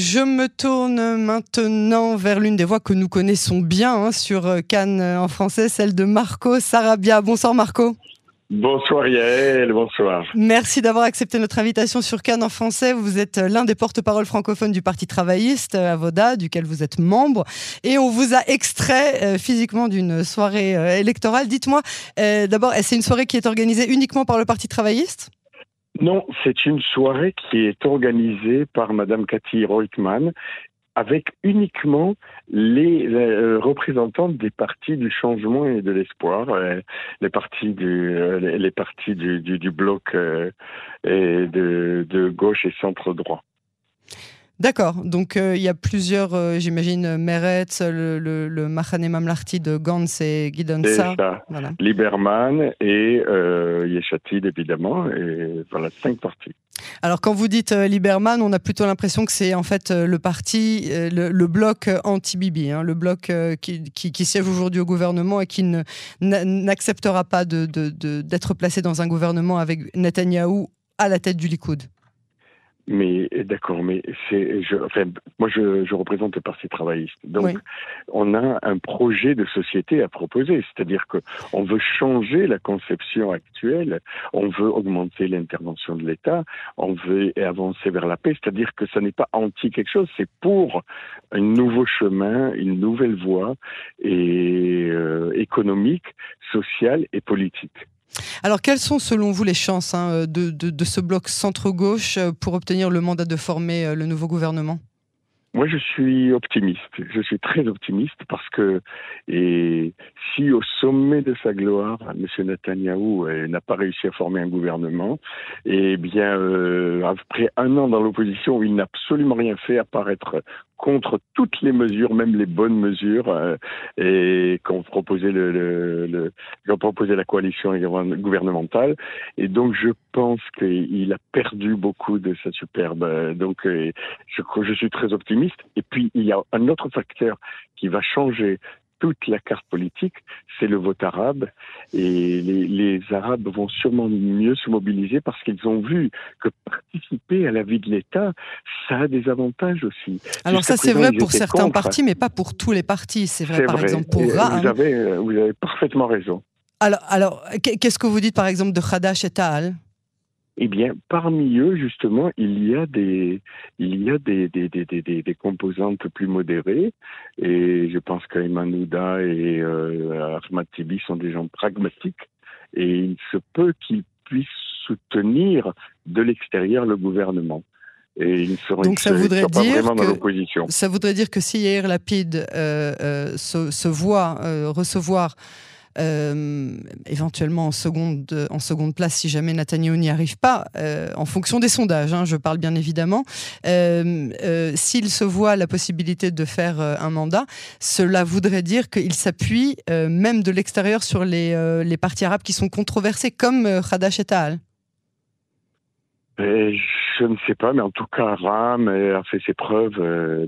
Je me tourne maintenant vers l'une des voix que nous connaissons bien hein, sur Cannes en français, celle de Marco Sarabia. Bonsoir Marco. Bonsoir Yael, bonsoir. Merci d'avoir accepté notre invitation sur Cannes en français. Vous êtes l'un des porte-parole francophones du Parti travailliste à Voda, duquel vous êtes membre. Et on vous a extrait euh, physiquement d'une soirée euh, électorale. Dites-moi, euh, d'abord, c'est une soirée qui est organisée uniquement par le Parti travailliste? Non, c'est une soirée qui est organisée par Madame Cathy Reutemann avec uniquement les euh, représentants des partis du changement et de l'espoir, euh, les partis du euh, les, partis du, du, bloc et de, de gauche et centre droit. D'accord. Donc euh, il y a plusieurs, euh, j'imagine, Meretz, le, le, le Mahane Mamlarti de Gantz et Guidansa. Voilà. Lieberman et euh, Yeshatid, évidemment. Et voilà, cinq partis. Alors quand vous dites euh, Lieberman, on a plutôt l'impression que c'est en fait le parti, le, bloc anti-Bibi, hein, le bloc qui, qui, qui, siège aujourd'hui au gouvernement et qui n'acceptera pas d'être de, de, placé dans un gouvernement avec Netanyahou à la tête du Likoud. Mais d'accord, mais c'est, je, enfin, moi je, je représente le parti travailliste, donc on a un projet de société à proposer, c'est-à-dire que on veut changer la conception actuelle, on veut augmenter l'intervention de l'État, on veut avancer vers la paix, c'est-à-dire que ça n'est pas anti quelque chose, c'est pour un nouveau chemin, une nouvelle voie et euh, économique, sociale et politique. Alors, quelles sont selon vous les chances hein, de, ce bloc centre-gauche euh, pour obtenir le mandat de former euh, le nouveau gouvernement? Moi, je suis optimiste. Je suis très optimiste parce que si au sommet de sa gloire, M. Netanyahou euh, n'a pas réussi à former un gouvernement, eh bien, après un an dans l'opposition il n'a absolument rien fait à contre toutes les mesures, même les bonnes mesures, euh, et qu'ont proposé le, le, le proposé la coalition gouvernementale. Et donc, je pense qu'il a perdu beaucoup de sa superbe. Donc, euh, je, je suis très optimiste. Et puis, il y a un autre facteur qui va changer toute la carte politique, c'est le vote arabe. Et les, Arabes vont sûrement mieux se mobiliser parce qu'ils ont vu que participer à la vie de l'État, ça a des avantages aussi. Alors ça, c'est vrai pour certains partis, mais pas pour tous les partis. C'est vrai, par exemple, pour Vous avez, vous avez parfaitement raison. Alors, alors qu'est-ce que vous dites, par exemple, de Khadash et Ta'al? Eh bien, parmi eux, justement, il y a des, il y a des, des, des, des, des composantes plus modérées. Et je pense qu'Ayman Ouda et euh, Ahmad Tibi sont des gens pragmatiques. Et il se peut qu'ils puissent soutenir de l'extérieur le gouvernement. Et ils seront, Donc ça voudrait dire que, ça voudrait dire que si Yair Lapide euh, euh, se, se, voit euh, recevoir éventuellement en seconde, en seconde place si jamais Netanyahu n'y arrive pas, euh, en fonction des sondages, hein, je parle bien évidemment. Euh, s'il se voit la possibilité de faire un mandat, cela voudrait dire qu'il s'appuie même de l'extérieur sur les, les partis arabes qui sont controversés, comme Hadash et Ta'al. Je ne sais pas, mais en tout cas, Ram a fait ses preuves,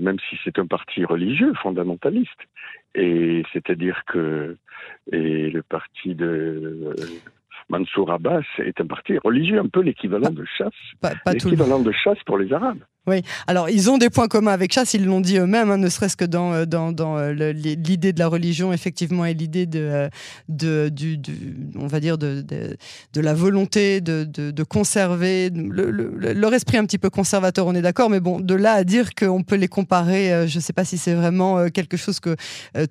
même si c'est un parti religieux, fondamentaliste. Et c'est-à-dire que et le parti de Mansour Abbas est un parti religieux, un peu l'équivalent de chasse. l'équivalent de chasse pour les Arabes. Oui, alors ils ont des points communs avec chasse, ils l'ont dit eux-mêmes, hein, ne serait-ce que dans, euh, euh, l'idée de la religion, effectivement, et l'idée de, euh, la volonté de, conserver le, leur esprit un petit peu conservateur, on est d'accord, mais bon, de là à dire qu'on peut les comparer, je ne sais pas si c'est vraiment quelque chose que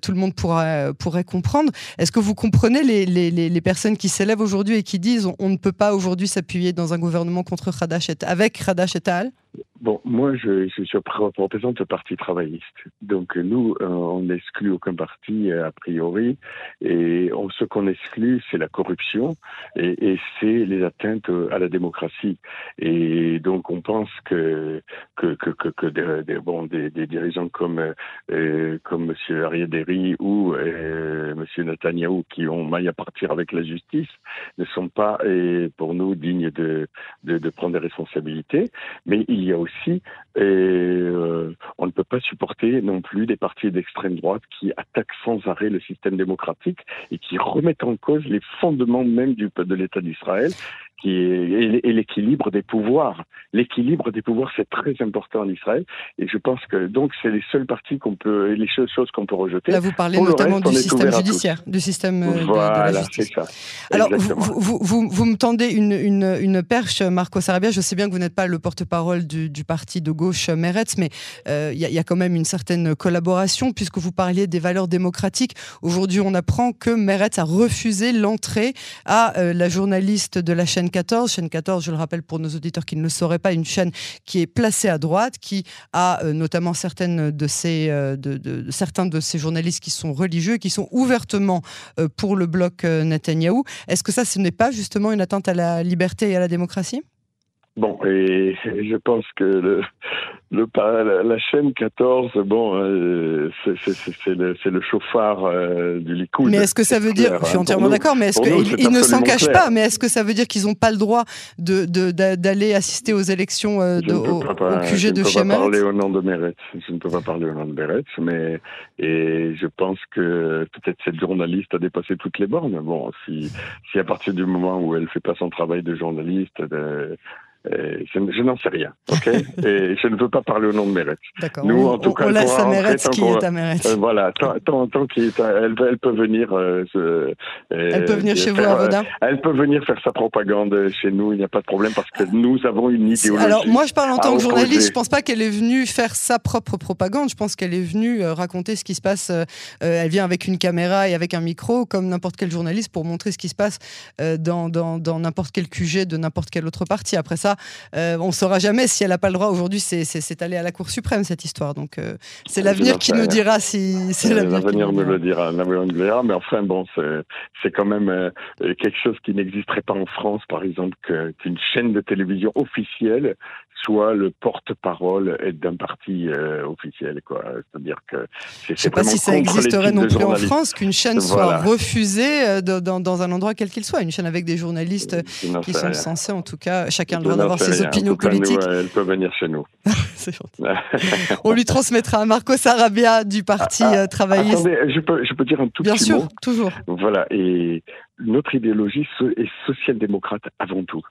tout le monde pourra, pourrait comprendre. Est-ce que vous comprenez les personnes qui s'élèvent aujourd'hui et qui disent on, ne peut pas aujourd'hui s'appuyer dans un gouvernement contre Khadash et, avec Khadash et Tal Bon, moi, je, je, représente le Parti travailliste. Donc, nous, euh, on n'exclut aucun parti euh, a priori. Et ce qu'on exclut, c'est la corruption et, c'est les atteintes à la démocratie. Et donc, on pense que que que, que, des, bon, des, dirigeants comme euh, comme Monsieur Ariaderi ou euh, Monsieur Netanyahu, qui ont maille à partir avec la justice, ne sont pas, et pour nous, dignes de, de, de prendre des responsabilités. Mais il y a aussi aussi. Et euh, on ne peut pas supporter non plus des partis d'extrême droite qui attaquent sans arrêt le système démocratique et qui remettent en cause les fondements même du, de l'État d'Israël, qui est et l'équilibre des pouvoirs. L'équilibre des pouvoirs, c'est très important en Israël, et je pense que donc c'est les seuls partis qu'on peut, les seules choses qu'on peut rejeter. Là, vous parlez notamment du système judiciaire, du système euh, de, la justice. Ça. Alors, vous, vous, vous, vous, me tendez une, une, une, perche, Marco Sarabia. Je sais bien que vous n'êtes pas le porte-parole du, du, parti de gauche Meretz, mais euh, il y, y, a quand même une certaine collaboration puisque vous parliez des valeurs démocratiques. Aujourd'hui, on apprend que Meretz a refusé l'entrée à euh, la journaliste de la chaîne 14. Chaîne 14, je le rappelle pour nos auditeurs qui ne le sauraient pas, une chaîne qui est placée à droite, qui a euh, notamment certaines de euh, certains de ces journalistes qui sont religieux, qui sont ouvertement pour le bloc Netanyahou. Est-ce que ça, ce n'est pas justement une atteinte à la liberté et à la démocratie? Bon, et je pense que le, le la, chaîne 14, bon, euh, c'est le, le, chauffard euh, du Likoud. Mais est-ce que ça veut dire, je suis hein. entièrement d'accord, mais est-ce qu'ils ne s'en cachent pas, mais est-ce que ça veut dire qu'ils n'ont pas le droit d'aller de, d'aller assister aux élections euh, de, au, pas, QG de Je ne peux pas parler au nom de Meretz, je ne peux pas parler au nom de Meretz, mais et je pense que peut-être cette journaliste a dépassé toutes les bornes. Bon, si, si à partir du moment où elle fait pas son travail de journaliste, de, euh, je, n'en sais rien, ok Et je ne veux pas parler au nom de. D'accord. Nous, en tout cas, on laisse à Meretz qui est à. Euh, voilà, tant, tant, tant qu'elle elle, elle peut venir. Euh, elle peut venir chez vous à Voda Elle peut venir faire sa propagande chez nous, il n'y a pas de problème parce que nous avons une idéologie. Alors, moi, je parle en tant que journaliste, je pense pas qu'elle est venue faire sa propre propagande, je pense qu'elle est venue raconter ce qui se passe. elle vient avec une caméra et avec un micro, comme n'importe quel journaliste, pour montrer ce qui se passe dans n'importe quel QG de n'importe quel autre parti. Après ça, euh, on ne saura jamais si elle n'a pas le droit. Aujourd'hui, c'est allé à la Cour suprême, cette histoire. Donc, euh, c'est l'avenir qui nous dira si c'est l'avenir. nous le dira. L'avenir nous le dira. Mais enfin, bon, c'est quand même euh, quelque chose qui n'existerait pas en France, par exemple, qu'une chaîne de télévision officielle soit le porte-parole d'un parti officiel. C'est-à-dire que Je ne sais pas si ça existerait non plus en France qu'une chaîne soit refusée dans, un endroit quel qu'il soit. Une chaîne avec des journalistes qui sont censés, en tout cas, chacun le droit d'avoir ses opinions politiques. elle peut venir chez nous. On lui transmettra à Marco Sarabia du Parti ah, ah, travailliste. Attendez, je peux, je peux dire un tout Bien petit sûr, mot. toujours. Voilà, et notre idéologie est social-démocrate avant tout.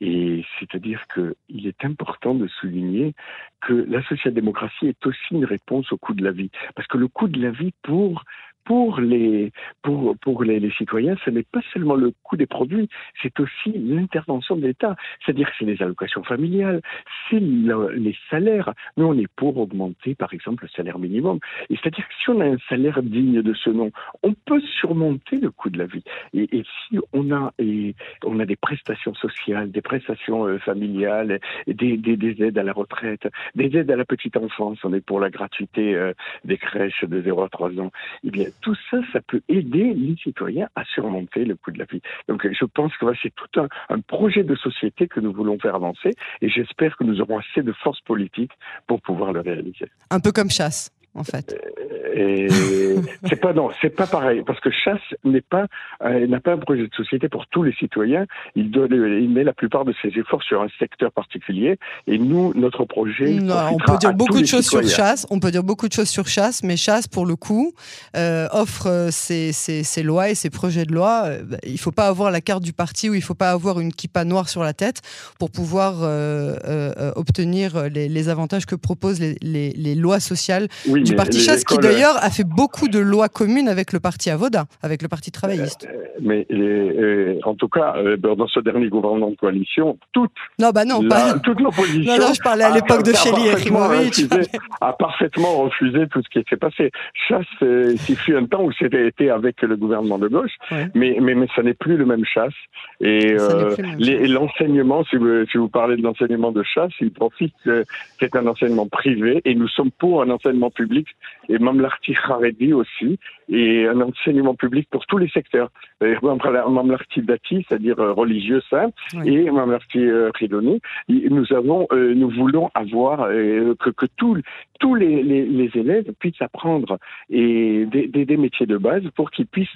Et c'est-à-dire qu'il est important de souligner que la social-démocratie est aussi une réponse au coût de la vie. Parce que le coût de la vie pour pour les, pour, pour les, les citoyens, ce n'est pas seulement le coût des produits, c'est aussi l'intervention de l'État. C'est-à-dire que c'est les allocations familiales, c'est les salaires. Nous, on est pour augmenter, par exemple, le salaire minimum. Et c'est-à-dire que si on a un salaire digne de ce nom, on peut surmonter le coût de la vie. Et, si on a, et on a des prestations sociales, des prestations euh, familiales, des, des, des, aides à la retraite, des aides à la petite enfance, on est pour la gratuité euh, des crèches de 0 à 3 ans, eh bien, tout ça, ça peut aider les citoyens à surmonter le coût de la vie. Donc je pense que c'est tout un, un, projet de société que nous voulons faire avancer et j'espère que nous aurons assez de force politique pour pouvoir le réaliser. Un peu comme chasse en fait. Et c'est pas non, c'est pas pareil parce que chasse n'est pas euh, n'a pas un projet de société pour tous les citoyens. Il doit il met la plupart de ses efforts sur un secteur particulier et nous notre projet. Non, on peut dire beaucoup de choses sur chasse. On peut dire beaucoup de choses sur chasse, mais chasse pour le coup euh, offre euh, ses, ses, ses, lois et ses projets de loi. Euh, bah, il faut pas avoir la carte du parti ou il faut pas avoir une kippa noire sur la tête pour pouvoir euh, euh, obtenir les, les, avantages que proposent les, les, les lois sociales. Oui, du Parti Chasse, qui d'ailleurs a fait beaucoup de lois communes avec le Parti Avoda, avec le Parti travailliste. Euh, mais euh, en tout cas, euh, dans ce dernier gouvernement de coalition, toute, non, bah non, pas... toute l'opposition. Non, non, je parlais à l'époque de Chély et A parfaitement refusé tout ce qui s'est passé. Chasse, il fut un temps où c'était été avec le gouvernement de gauche, ouais. mais, mais, mais ça n'est plus le même chasse. Et euh, l'enseignement, si vous, si vous parlez de l'enseignement de chasse, il profite c'est un enseignement privé et nous sommes pour un enseignement public et Mamlarti Haredi aussi, et un enseignement public pour tous les secteurs. Mamlarti Dati, c'est-à-dire euh, religieux simple, et Mamlarti euh, Ridoni, nous avons, euh, nous voulons avoir que, que tous tous les, les, les, élèves puissent apprendre et des, des, des métiers de base pour qu'ils puissent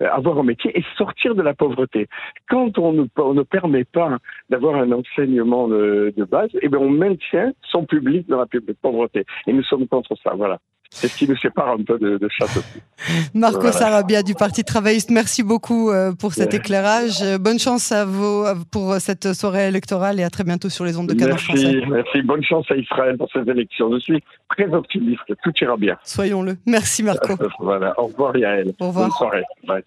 avoir un métier et sortir de la pauvreté. Quand on ne, on ne permet pas d'avoir un enseignement de, de base, eh bien on maintient son public dans la pauvreté. Et nous sommes contre ça. Voilà. C'est ce qui nous sépare un peu de, de aussi. Marco Sarabia du Parti travailliste, merci beaucoup pour cet éclairage. Bonne chance à vous pour cette soirée électorale et à très bientôt sur les ondes de Canard Français. Merci, bonne chance à Israël pour ces élections. Je suis très optimiste, tout ira bien. Soyons-le. Merci Marco. voilà, au revoir Yael. Au revoir. Bonne soirée. Bye.